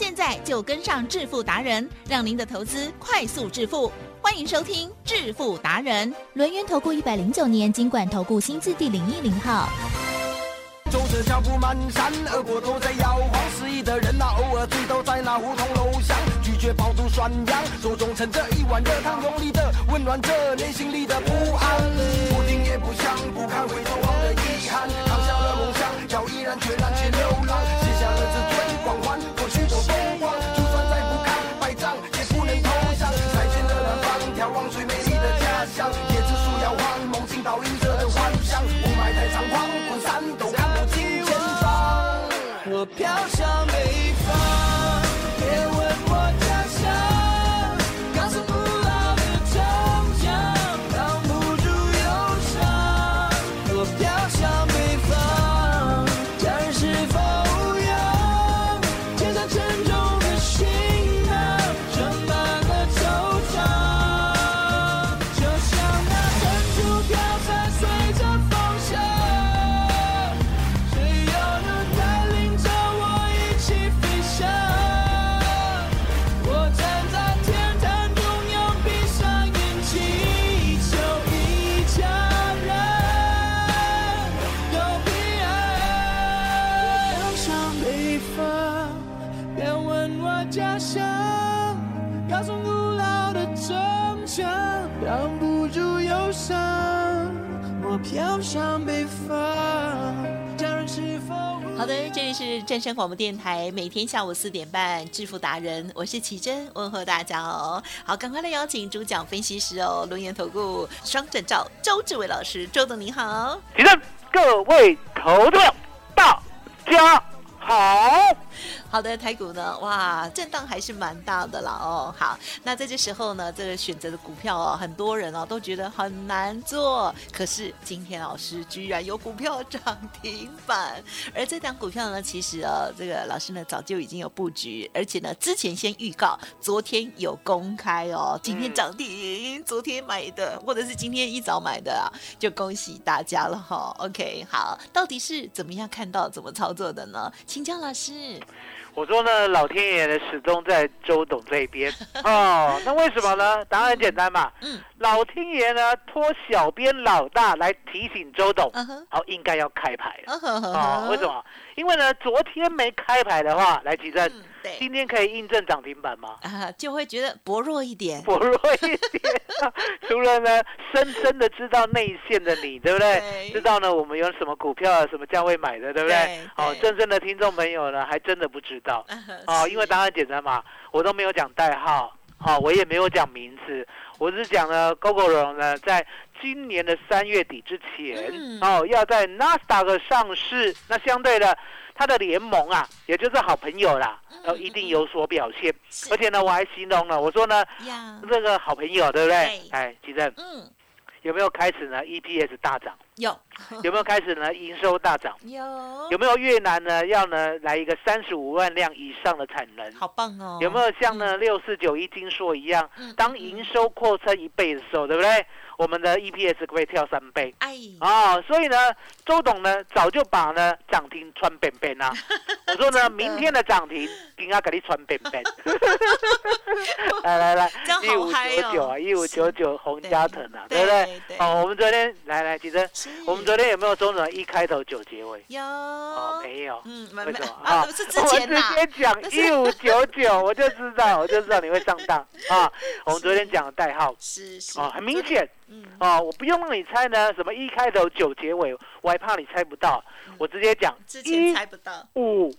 现在就跟上致富达人，让您的投资快速致富。欢迎收听致富达人，轮源投顾一百零九年经管投顾新字第零一零号。走着脚步蹒跚，耳朵都在摇晃，失意的人呐，偶尔醉倒在那胡同楼巷，拒绝涮羊，手中盛着一碗热汤，用力的温暖着内心里的不安。不听也不想，不堪回头望的遗憾，扛下了梦想，要毅然决然去流浪，是正声广播电台，每天下午四点半，致富达人，我是奇珍，问候大家哦。好，赶快来邀请主讲分析师哦，龙岩投顾双证照周志伟老师，周董您好。奇珍各位投资，大家好。好的，台股呢，哇，震荡还是蛮大的啦哦。好，那在这时候呢，这个选择的股票哦，很多人哦都觉得很难做。可是今天老师居然有股票涨停板，而这档股票呢，其实呃，这个老师呢早就已经有布局，而且呢之前先预告，昨天有公开哦，今天涨停，昨天买的或者是今天一早买的啊，就恭喜大家了哈、OK，好，到底是怎么样看到怎么操作的呢？请教老师。我说呢，老天爷呢始终在周董这边 哦。那为什么呢？答案很简单嘛。嗯老天爷呢托小编老大来提醒周董，好、应该要开牌了。为什？么？因为呢，昨天没开牌的话，来吉正，嗯，对今天可以印证涨停板吗？啊，就会觉得薄弱一点。薄弱一点，除了呢，深深的知道内线的你，对不对？对知道呢，我们有什么股票啊、什么价位买的，对不对？对哦，真正的听众朋友呢，还真的不知道。哦，因为答然案简单嘛，我都没有讲代号，好、我也没有讲名字，我只讲呢，GoGo 荣呢，在今年的三月底之前，嗯哦，要在 NASDAQ 上市，那相对的，它的联盟啊，也就是好朋友啦，呃，一定有所表现。而且呢，我还形容了，我说呢，这个好朋友，对不对？对？哎，奇正。嗯，有没有开始呢？EPS 大涨，有 有没有开始呢？营收大涨，有有没有越南呢要呢来一个三十五万辆以上的产能？好棒哦！有没有像呢六四九一金硕一样，嗯？当营收扩增一倍的时候，对不对？我们的 EPS 可以跳三倍？哎，哦，所以呢，周董呢早就把呢涨停穿扁扁啦。我说呢，明天的涨停，给他给你穿扁扁。来来来，一五九九啊，一五九九红加藤啊，对对不对？哦，我们昨天来来，其实是我们昨天有没有中转一开头九结尾？有。哦，没有。嗯，没没为什么？啊，是之前呐我，直接讲 一五九九，我就知道，我就知道你会上当。啊！我们昨天讲的代号。是是啊，很明，显。嗯，哦，我不用让你猜呢，什么一开头九结尾，我还怕你猜不到，我直接讲之前一猜不到，五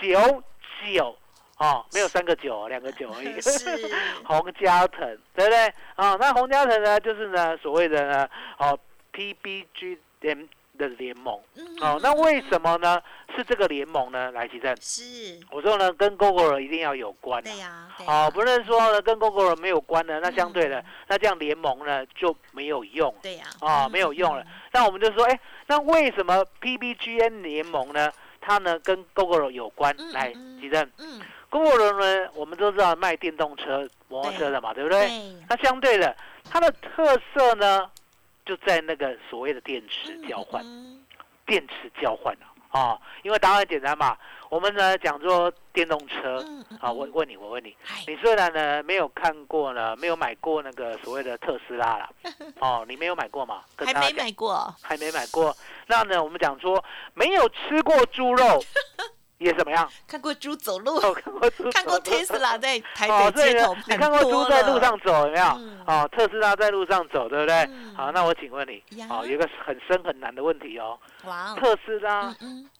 九九，哦，没有三个九，两个九而已。是。洪家腾，对不对？啊，那洪家腾呢，就是呢所谓的呢，哦，PBG M 的联盟。嗯哦，那为什么呢？是这个联盟呢？来，奇正，是？我说呢，跟 Google 一定要有关、啊。对呀，对呀哦，不是说呢跟 Google 没有关的，那相对的，嗯那这样联盟呢就没有用。对呀，哦嗯没有用了。那我们就说，哎，那为什么 PBGN 联盟呢？它呢跟 Google 有关？嗯来，嗯奇正嗯，，Google 呢，我们都知道卖电动车、摩托车的嘛，对不对？对，那相对的，它的特色呢，就在那个所谓的电池交换，嗯电池交换啊。哦，因为答案简单嘛，我们呢讲说电动车啊，我嗯问你，我问你，你虽然呢没有看过呢，没有买过那个所谓的特斯拉啦，哦，你没有买过嘛？跟还没大家讲买过，还没买过。那呢，我们讲说没有吃过猪肉也怎么样？看过猪走路，哦，看过猪，看过 Tesla 在台哦，北街头，你看过猪在路上走有没有？嗯。哦，特斯拉在路上走，对不对？嗯。好，那我请问你呀，哦，有一个很深很难的问题哦，哇哦，特斯拉嗯嗯。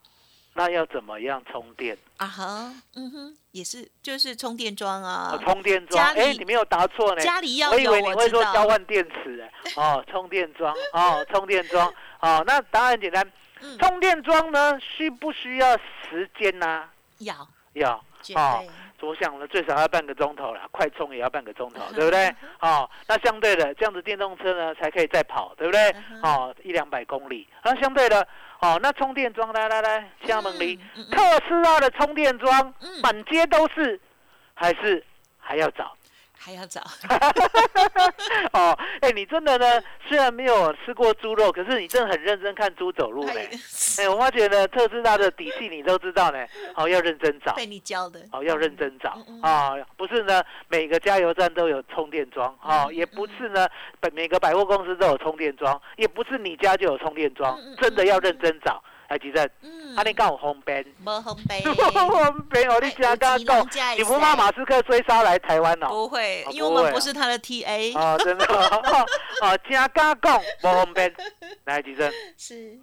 那要怎么样充电？啊哈，嗯哼，也是就是充电桩啊。哦，，充电桩，哎，你没有答错呢。家里要有，我以为你会说交换电池，哎，哦，充电桩，哦，充电桩，哦，那答案很简单，嗯充电桩呢需不需要时间呐？要要，绝哦，我想呢最少要半个钟头了，快充也要半个钟头，对不对？哦，那相对的，这样子电动车呢才可以再跑，对不对嗯？哼哦，一两百公里，那相对的，哦，那充电桩，来来来，厦门里特斯拉的充电桩嗯满街都是，还是还要找？还要找，哦，哎，你真的呢，虽然没有吃过猪肉，可是你真的很认真看猪走路呢。哎，我发觉呢，特斯拉的底细你都知道呢，哦，要认真找。被你教的，哦，要认真找嗯嗯啊、不是呢，每个加油站都有充电桩哦，嗯也不是呢，百每个百货公司都有充电桩，也不是你家就有充电桩真的要认真找。哎，吉正，嗯。啊，你告我红边，没红杯，红边，哦你家刚有钱讲你不怕马斯克追杀来台湾哦？不会哦，因为我们不是他的 TA，哦，真的哦，哦，加刚讲不红边，来，吉正，是。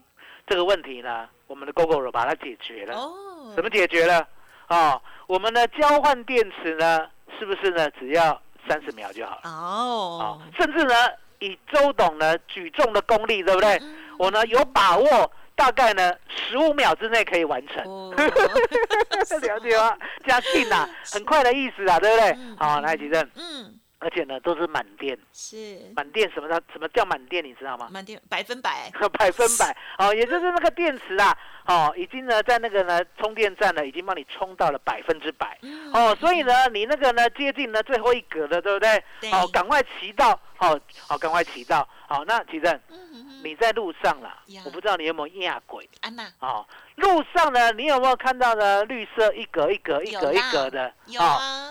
这个问题呢，我们的 GoGo 把它解决了。哦，怎么解决了？哦，我们的交换电池呢，是不是呢只要三十秒就好了？哦。哦，，甚至呢以周董呢举重的功力，对不对？嗯。我呢有把握，大概呢十五秒之内可以完成。哦 了解吗？加进呐，很快的意思啊，对不对嗯？好，来吉正，嗯，而且呢都是满电，是满电什么叫什么叫满电？你知道吗？满电百分百，百分百哦，也就是那个电池啊，哦，已经呢在那个呢充电站呢已经帮你充到了百分之百。嗯哦，所以呢，你那个呢接近呢最后一格的，对不对？对哦，赶快骑到，哦，好，赶快骑到。好，那奇正，你在路上啦，我不知道你有没有压轨安娜哦。路上呢，你有没有看到呢？绿色一格一格一格一格的，有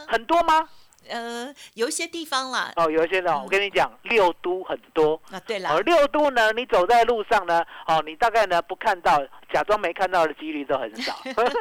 很多吗？呃，有一些地方啦，哦，有一些呢，嗯。我跟你讲，六都很多。啊，对啦。哦，，六都呢，你走在路上呢，哦，你大概呢不看到，假装没看到的几率都很少，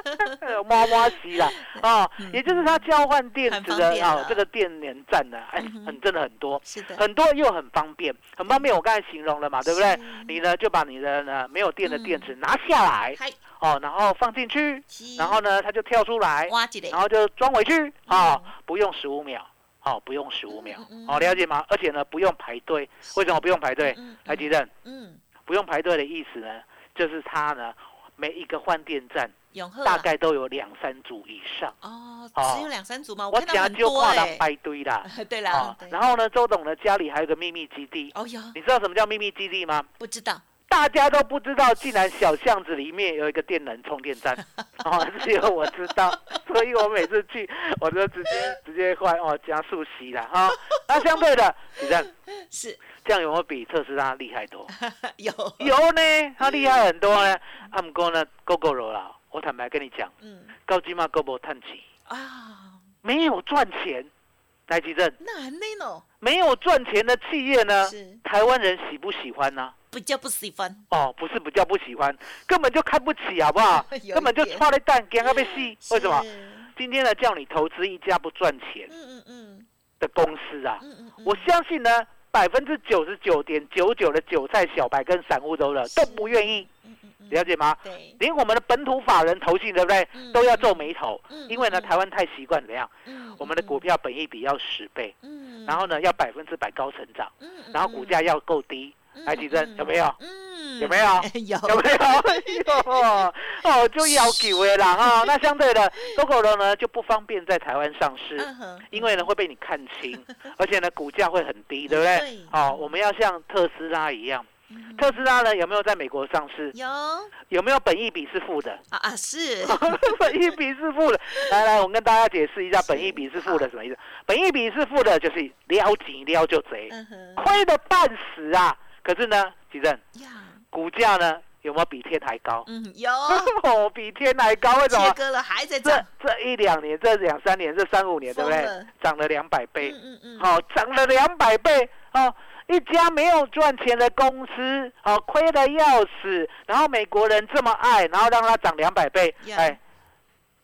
摸摸西啦，哦，也就是它交换电池的哦这个电源站呢，哎嗯，很真的很多，是的，很多又很方便，很方便。我刚才形容了嘛，对不对？你呢就把你的呢没有电的电嗯。池拿下来，嗨，哦，然后放进去，然后呢它就跳出来，然，后就装回去，哦嗯，不用十五秒。哦，不用十五秒嗯嗯，哦，了解吗？而且呢，不用排队。为什么不用排队？台积电嗯，不用排队的意思呢，就是它呢每一个换电站大概都有两三组以上。哦，哦只有两三组吗？我讲就很多跨到哎，排队啦。对啦然后呢，周董呢家里还有个秘密基地，哦哟，你知道什么叫秘密基地吗？不知道，大家都不知道，竟然小巷子里面有一个电能充电站，哦，只有我知道，所以我每次去我就直接直接换哦加速吸了哈。那相对的，你看 是。这样有没有比特斯拉厉害多？有，有呢，它厉害很多呢。啊，不过呢，GoGo 啦，我坦白跟你讲，嗯。高级嘛 GoGo 探起啊，没有赚钱，台积电。那很累呢，没有赚钱的企业呢，台湾人喜不喜欢呢？比较不喜欢，哦，不是不叫不喜欢，根本就看不起，好不好？根本就点抓了蛋，给他被戏。为什么？今天呢，叫你投资一家不赚钱嗯嗯嗯的公司啊，嗯嗯嗯，我相信呢，百分之九十九点九九的韭菜小白跟散户都了都不愿意，了解吗？对，连我们的本土法人投信，对不对嗯？都要皱眉头嗯，因为呢，嗯台湾太习惯怎么样？嗯我们的股，票本益比要十倍，嗯，然后呢要百分之百高成长，然后股价要够低，嗯来提升有没有？嗯，嗯有没有？有有没有？哎呦，哦，就要求的啦哈、那相对的，GoGo 呢就不方便在台湾上市，因为呢会被你看清，而且呢股价会很低，对不对？对哦，我们要像特斯拉一样，嗯特斯拉呢有没有在美国上市？有啊有没有本益比是负的？啊是，本益比是负的。来来，我跟大家解释一下，本益比是负的什么意思？本益比是负的，就是撩紧撩就贼，亏的半死啊！可是呢，吉正呀，股价呢有没有比天还高？嗯有。哦，比天还高，为什么？切割了还在这涨，这一两年，这两三年，这三五年，对不对？涨了两百倍，嗯嗯嗯，好、涨了两百倍，哦，一家没有赚钱的公司，哦，亏的要死，然后美国人这么爱，然后让它涨两百倍，呀。哎，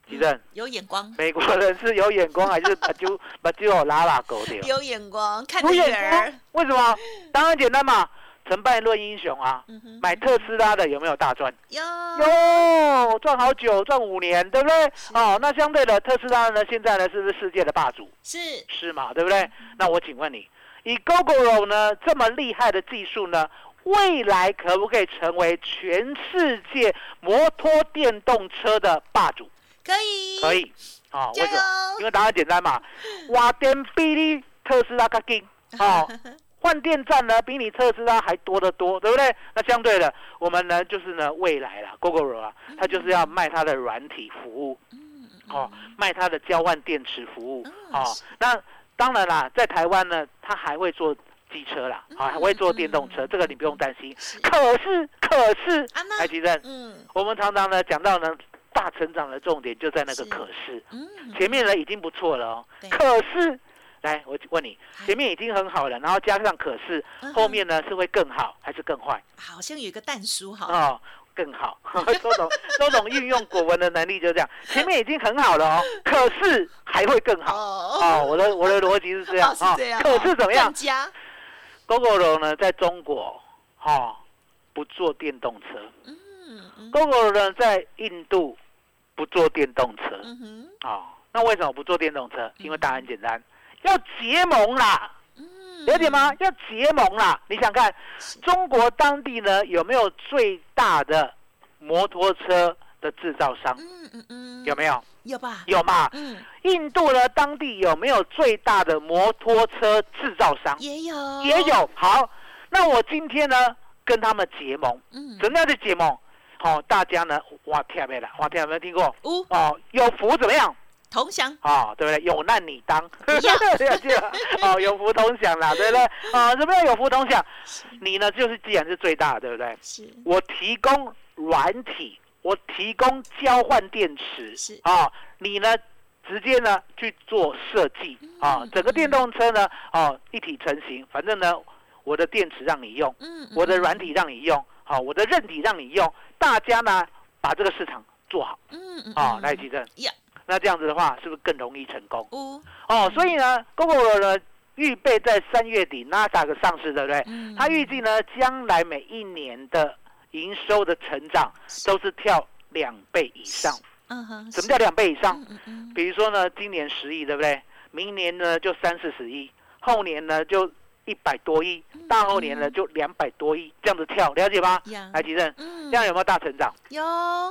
吉正，有眼光，美国人是有眼光还是 把就把就拉拉狗的？有眼光，看有得远眼光，，为什么？当然简单嘛，成败论英雄啊。嗯，买特斯拉的有没有大赚？有有，赚好久，赚五年，对不对？哦，那相对的，特斯拉呢，现在呢是不是世界的霸主？是是嘛，对不对？那我请问你，以 GoGoRo 呢这么厉害的技术呢，未来可不可以成为全世界摩托电动车的霸主？可以可，以。哦，加为什么？油因为答案简单嘛，瓦电比你特斯拉更劲。哦，换电站呢比你特斯拉还多得多，对不对？那相对的，我们呢就是呢未来啦 g o g o r o 啊，它就是要卖它的软体服务，哦，卖它的交换电池服务，哦，那当然啦，在台湾呢，它还会做机车啦，啊，还会做电动车，这个你不用担心。可是，可是台积电，嗯。我们常常呢讲到呢大成长的重点就在那个可是，嗯，前面呢已经不错了哦，可是。来，我问你，前面已经很好了，然后加上可是，嗯后面呢是会更好还是更坏？好像有一个蛋叔哈，哦，更好。周董，周董运用国文的能力就这样，前面已经很好了哦，可是还会更好。哦哦，我的我的逻辑是这样啊可是怎么样更加？GoGo 呢，在中国，哦，不做电动车嗯嗯；GoGo 呢，在印度不做电动车。嗯哼哦，那为什么不做电动车？因为答案简单，要结盟啦，嗯，了解吗？要结盟啦。你想看中国当地呢有没有最大的摩托车的制造商？嗯嗯嗯，有没有？有吧？有嘛？嗯，印度呢当地有没有最大的摩托车制造商？也有也，有。好，那我今天呢跟他们结盟，嗯，怎么叫做结盟？好、大家呢哇天没了，哇天有没有听过？哦，有福怎么样？同享，哦，对不对？有难你当，要了解了。哦，有福同享啦，对不对？啊，什么叫有福同享？你呢，就是既然是最大的，对不对？是我提供软体，我提供交换电池，是啊，你呢直接呢去做设计啊嗯，整个电动车呢哦一体成型，反正呢我的电池让你用，嗯，我的软体让你用，好，我的韧体让你用，大家呢把这个市场做好嗯嗯来，吉正呀，那这样子的话是不是更容易成功？五，哦，所以呢，Google 呢预备在三月底 NASDAQ 上市，对不对？嗯它预计呢，将来每一年的营收的成长都是跳两倍以上。嗯哼，什么叫两倍以上？嗯比如说呢，今年十亿，对不对？明年呢就三四十亿，后年呢就一百多亿，大后年呢就两百多亿，这样子跳，了解吗？呀，来，吉正，嗯这样有没有大成长？有，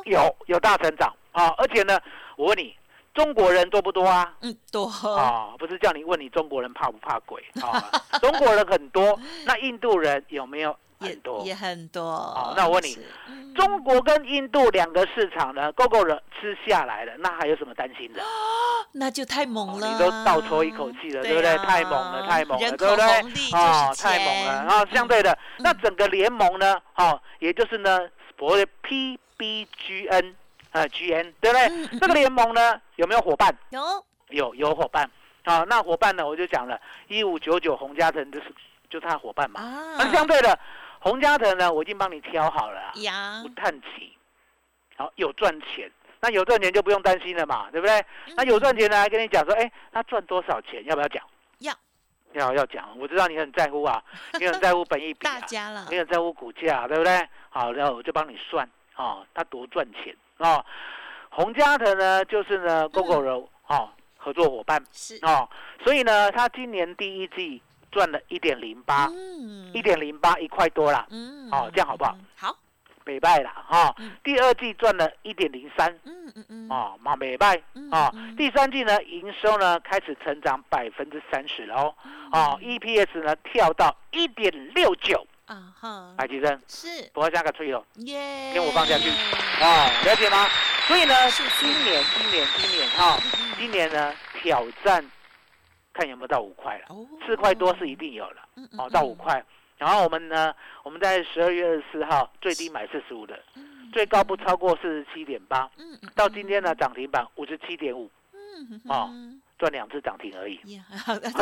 有，有大成长啊！而且呢，我问你，中国人多不多啊？嗯多，啊，不是叫你问你中国人怕不怕鬼啊？中国人很多，那印度人有没有也很多？也很多。哦那我问你，嗯中国跟印度两个市场呢，GoGo 人吃下来了，那还有什么担心的？那就太猛了，哦你都倒抽一口气了，对不对？啊太猛了，太猛了，对不对啊？哦，太猛了。钱然后相对的，嗯那整个联盟呢，哦，也就是呢，所谓的 PBGN 呃 GN，对不对？嗯嗯这个联盟呢，有没有伙伴？有有有伙伴。啊，那伙伴呢，我就讲了，一五九九洪家腾就是就是他伙伴嘛。啊那相对的，洪家腾呢，我已经帮你挑好了啊。呀不，叹气，好有赚钱，那有赚钱就不用担心了嘛，对不对？那有赚钱呢，还跟你讲说，哎，他赚多少钱，要不要讲？要要要讲，我知道你很在乎啊，你很在乎本益比大啊，家了你，很在乎股价，对不对？好，然后我就帮你算哦，他多赚钱哦。洪家腾呢，就是呢，GoGo 柔哦合作伙伴是哦，所以呢，他今年第一季赚了一点零八，嗯一点零八一块多啦，嗯哦这样好不好？好，美败啦哈嗯。第二季赚了一点零三，嗯嗯嗯，哦，嘛美败嗯啊嗯。第三季呢，营收呢开始成长百分之三十了哦，哦，EPS 呢跳到一点六九，啊哈，海吉生，是。不要加个吹哦，耶，跟我放下去。哦，了解吗？所以呢，是是今年今年今年哈，今年呢挑战看有没有到五块了，哦。四块多是一定有了。嗯哦，到五，块。然后我们呢，我们在十二月二十四号最低买四十五的，最高不超过四十七点八。到今天呢，涨停板五十七点五，嗯哦嗯赚两只涨停而已。呀，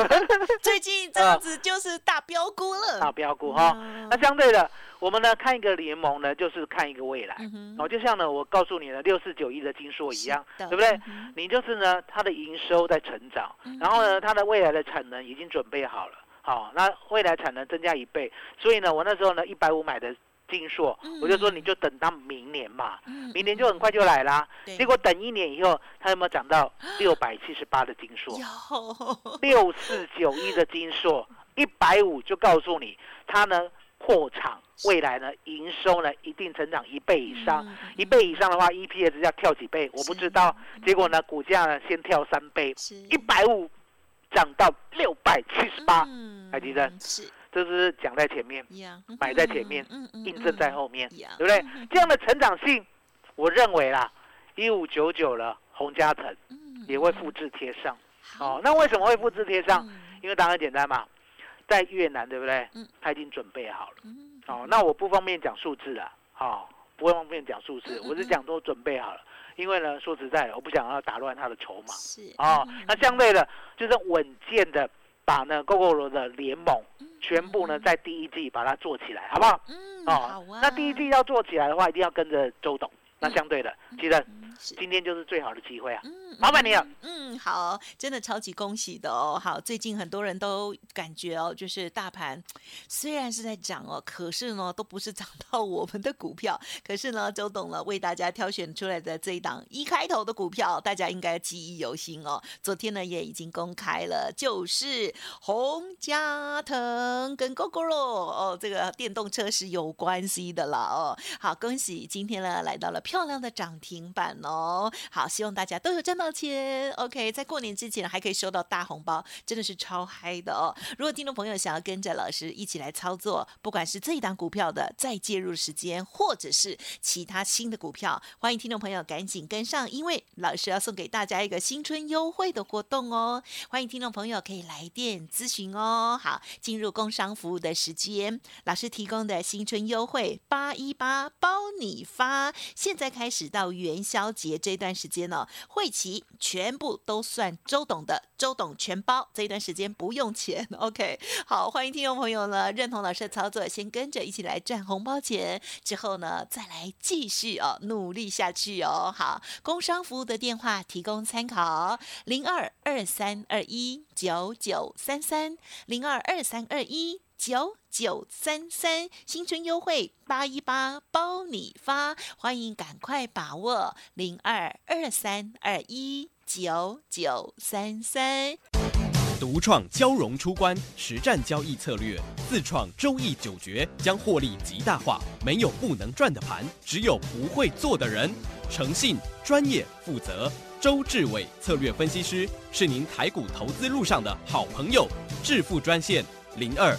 最近这样子就是大标股了，大标股哈。嗯那相对的，我们呢看一个联盟呢，就是看一个未来。嗯哼哦，就像呢我告诉你的六四九一的金硕一样，对不对？你就是呢，它的营收在成长，然后呢，它的未来的产能已经准备好了。好，那未来产能增加一倍，所以呢，我那时候呢一百五买的金硕，我就说你就等到明年嘛，嗯明年就很快就来啦。对。结果等一年以后，它有没有涨到六百七十八的金硕？六四九一的金硕，一百五就告诉你，它呢扩厂，未来呢营收呢一定成长一倍以上，嗯一倍以上的话，EPS 要跳几倍？我不知道。结果呢，股价呢先跳三倍，一百五涨到六百七十八，嗯海迪生是这是讲在前面，呀，买在前面嗯嗯印证在后面，呀对不对？这样的成长性，我认为啦，一五九九了，洪家腾嗯也会复制贴上。好哦，那为什么会复制贴上？嗯因为答案很简单嘛，在越南对不对嗯？他已经准备好了。嗯哦，那我不方便讲数字了，哦，不方便讲数字嗯，我是讲都准备好了。因为呢，说实在的，我不想要打乱他的筹码。是哦嗯，那相对的，就是稳健的把呢 GoGo 的联盟全部呢在第一季把它做起来，好不好？嗯啊，那第一季要做起来的话，一定要跟着周董。那相对的，其实嗯今天就是最好的机会啊！嗯麻烦你了。嗯，好，真的超级恭喜的哦。好，最近很多人都感觉哦，就是大盘虽然是在涨哦，可是呢都不是涨到我们的股票。可是呢，周董呢为大家挑选出来的这一档一开头的股票，大家应该记忆犹新哦。昨天呢也已经公开了，就是洪家腾跟 GoGo 哦，这个电动车是有关系的啦哦。好，恭喜今天呢来到了漂亮的涨停板哦。好，希望大家都有赚到钱。OK，在过年之前还可以收到大红包，真的是超嗨的哦。如果听众朋友想要跟着老师一起来操作，不管是这一档股票的再介入时间，或者是其他新的股票，欢迎听众朋友赶紧跟上，因为老师要送给大家一个新春优惠的活动哦。欢迎听众朋友可以来电咨询哦。好，进入工商服务的时间，老师提供的新春优惠八一八包你发，现在开始到元宵节这段时间呢、会期全部都算周董的，周董全包，这一段时间不用钱。OK，好，欢迎听众朋友呢认同老师的操作，先跟着一起来赚红包钱，之后呢再来继续哦努力下去哦。好，工商服务的电话提供参考：零二二三二一九九三三零二二三二一。九九三三新春优惠八一八包你发，欢迎赶快把握零二二三二一九九三三。独创交融出关实战交易策略，自创周易九诀，将获利极大化。没有不能赚的盘，只有不会做的人。诚信、专业、负责，周志伟策略分析师是您台股投资路上的好朋友。致富专线零二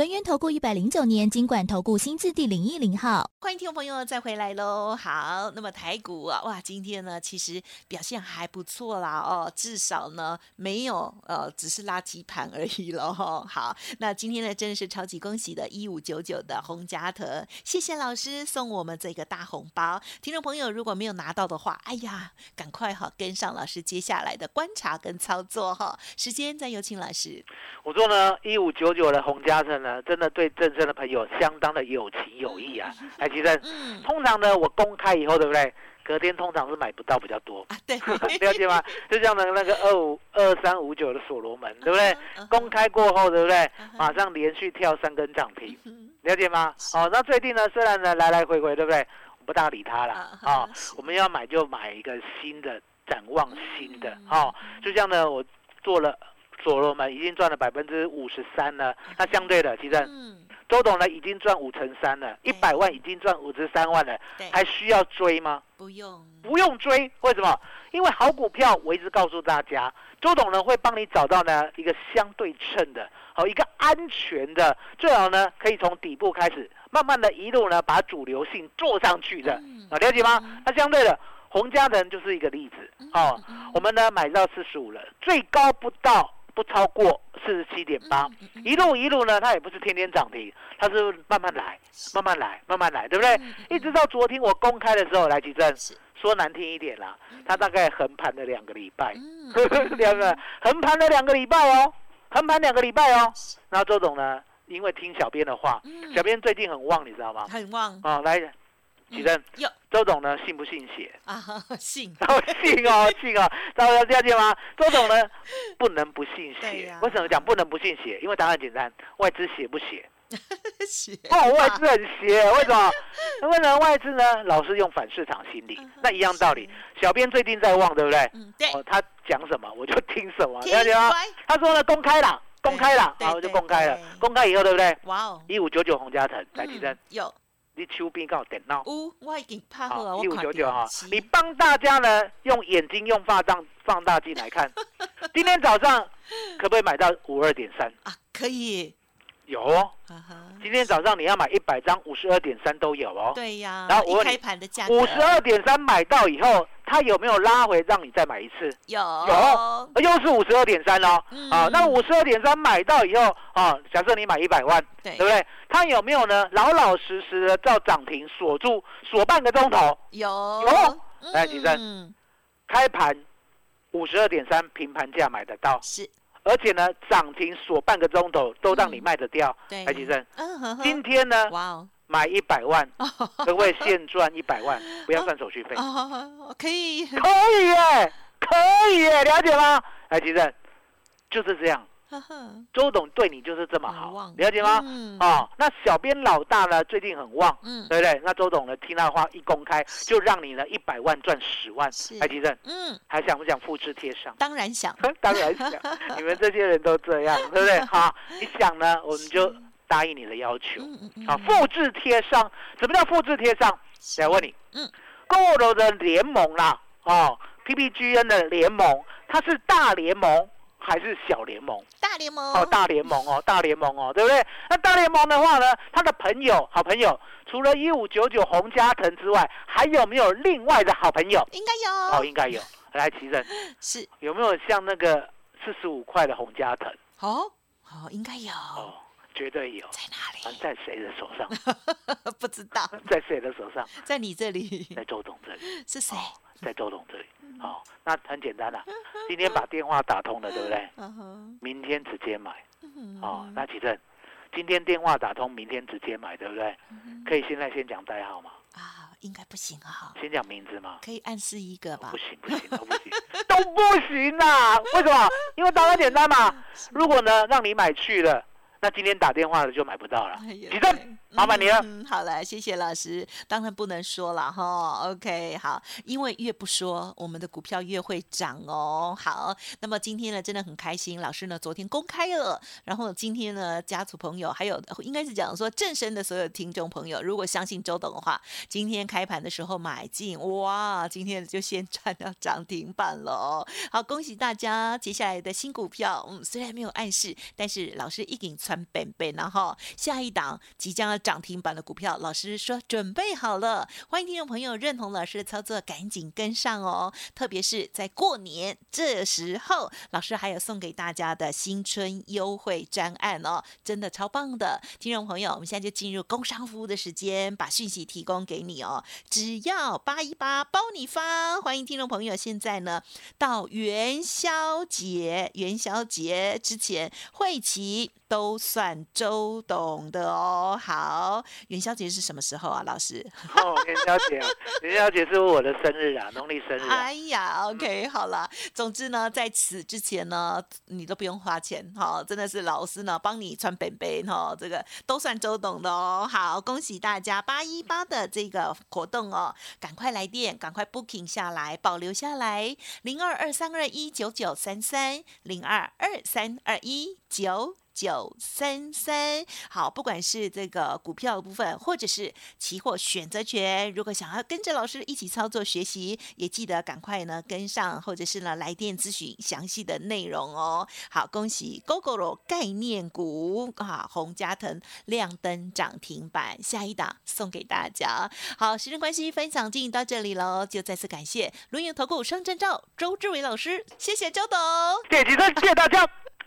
轮源投顾一百零九年金管投顾新字第零一零号。欢迎听众朋友再回来喽。好，那么台股啊，哇，今天呢其实表现还不错啦哦，至少呢没有呃只是垃圾盘而已了哈。好，那今天呢真的是超级恭喜的，一五九九的洪家腾，谢谢老师送我们这个大红包。听众朋友如果没有拿到的话，哎呀，赶快哈跟上老师接下来的观察跟操作哈。时间再有请老师。我做呢，一五九九的洪家腾呢，真的对正生的朋友相当的有情有义啊。哎，其实嗯通常呢，我公开以后，对不对？隔天通常是买不到比较多，啊，对，了解吗？就像那个那个二五二三五九的所罗门，对不对？公开过后，对不对马上连续跳三根涨停，嗯了解吗？哦，那最近呢，虽然呢来来回回，对不对？我不大理他了啊我们要买就买一个新的，展望新的嗯，哦，就像呢，我做了所罗门，已经赚了百分之五十三了，那相对的，其实嗯，周董呢已经赚五成三了，一百万已经赚五十三万了，对，还需要追吗？不用，不用追，为什么？因为好股票，我一直告诉大家，周董呢会帮你找到呢一个相对称的，好一个安全的，最好呢可以从底部开始，慢慢的一路呢把主流性做上去的，嗯。啊，了解吗？那相对的，洪家人就是一个例子，哦，嗯。我们呢买到四十五了，最高不到不超过四十七点八，嗯一路一路呢，它也不是天天涨停，它是慢慢来，慢慢来，慢慢来，对不对？嗯一直到昨天我公开的时候来举证，是说难听一点啦，它大概横盘了两个礼拜，嗯，两个横盘了两个礼拜哦，横盘两个礼拜哦。然后周总呢，因为听小编的话，嗯。小编最近很旺，你知道吗？很旺，哦，来，举证，周董呢信不信邪？啊，信，然 后信哦，信哦，大家了解吗？周董呢不能不信邪为什么讲不能不信邪？因为答案简单，外资邪不邪？邪，哦，外资很邪，为什么？为什么外资呢？老是用反市场心理那一样道理。小编最近在望，对不对？嗯，对，哦，他讲什么我就听什么，了解吗？他说呢，公开了，公开了，对好，我就公开了。公开以后，对不对？哇哦，一五九九洪家腾，来提升嗯，有你手边告电脑。有，我已经拍好了，我一五九九哈，你帮大家呢用眼睛用放大放大镜来看，今天早上可不可以买到五二点三？啊，可以，有哦，今天早上你要买一百张，五十二点三都有哦。对呀，然后我问你一开盘的价五十二点三买到以后，它有没有拉回让你再买一次？有。有呃又是五十二点三哦。嗯。啊，那五十二点三买到以后，啊，假设你买一百万，对。对不对？它有没有呢？老老实实的照涨停锁住，锁半个钟头，有。有。来举证嗯，开盘五十二点三平盘价买得到，是而且呢涨停锁半个钟头都让你卖得掉。对，来举证，嗯呵呵，今天呢哇哦，买一百万，可不可以现赚一百万？不要算手续费。哦，可以，可以耶，可以耶，了解吗？哎，吉生，就是这样。呵呵，周董对你就是这么好了解吗？嗯。哦，那小编老大呢，最近很旺，嗯。对不对？那周董呢，听他的话一公开，就让你呢一百万赚十万。是，来提正，嗯，还想不想复制贴上？当然想，当然想，你们这些人都这样，对不对？好，你想呢，我们就答应你的要求。嗯嗯嗯，好，复制贴上，什么叫复制贴上？来问你，嗯，购楼的联盟啦，哦，PPGN 的联盟，它是大联盟还是小联盟？大联盟哦，大联盟哦，大联盟哦，对不对？那大联盟的话呢，他的朋友、好朋友，除了一五九九洪家腾之外，还有没有另外的好朋友？应该有哦，有，应该有。来，奇正，是有没有像那个四十五块的洪家腾？哦，哦，应该有，哦，绝对有。在哪啊里？在谁的手上？不知道，在谁的手上？在你这里在周董这里。是谁？在周董这里。好、那很简单啦、今天把电话打通了，对不对？明天直接买。嗯哦，那齐正，今天电话打通，明天直接买，对不对？嗯可以现在先讲代号吗？啊，应该不行啊，先讲名字吗？可以暗示一个吧不？行不行 都不行都不行啦！为什么？因为答案简单嘛。如果呢让你买去了，那今天打电话的就买不到了。哎呀齐正对麻烦你了。嗯，好了，谢谢老师。当然不能说了哈。OK，好，因为越不说，我们的股票越会涨哦。好，那么今天呢，真的很开心。老师呢，昨天公开了，然后今天呢，家族朋友还有应该是讲说正身的所有听众朋友，如果相信周董的话，今天开盘的时候买进，哇，今天就先赚到涨停板了哦。好，恭喜大家！接下来的新股票，嗯，虽然没有暗示，但是老师一定穿本本，然后下一档即将要涨停板的股票，老师说准备好了，欢迎听众朋友认同老师的操作，赶紧跟上哦。特别是在过年这时候，老师还有送给大家的新春优惠专案哦，真的超棒的。听众朋友，我们现在就进入工商服务的时间，把讯息提供给你哦，只要八一八包你发。欢迎听众朋友，现在呢到元宵节，元宵节之前会期。都算周董的哦。好，元宵节是什么时候啊，老师？哦，元宵节，元宵节是我的生日啊，农历生日、啊。哎呀，OK，好了。总之呢，在此之前呢，你都不用花钱，哈、真的是老师呢帮你穿本本哈，这个都算周董的哦。好，恭喜大家八一八的这个活动哦，赶快来电，赶快 booking 下来，保留下来，零二二三二一九九三三，零二二三二一九。九三三，好，不管是这个股票部分，或者是期货选择权，如果想要跟着老师一起操作学习，也记得赶快呢跟上，或者是呢来电咨询详细的内容哦。好，恭喜 GoGo 概念股啊，洪家腾亮灯涨停板，下一档送给大家。好，时间关系，分享进到这里喽，就再次感谢轮盈投顾双证照周志伟老师，谢谢周董。谢谢，谢谢大家，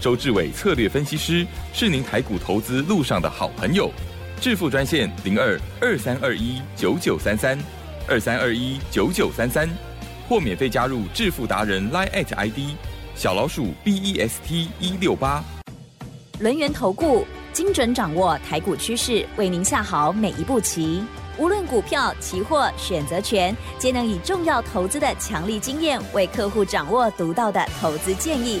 周志伟策略分析师是您台股投资路上的好朋友。致富专线零二二三二一九九三三二三二一九九三三，或免费加入致富达人 Line at ID 小老鼠 B E S T 一六八。轮源投顾精准掌握台股趋势，为您下好每一步棋。无论股票、期货、选择权，皆能以重要投资的强力经验，为客户掌握独到的投资建议。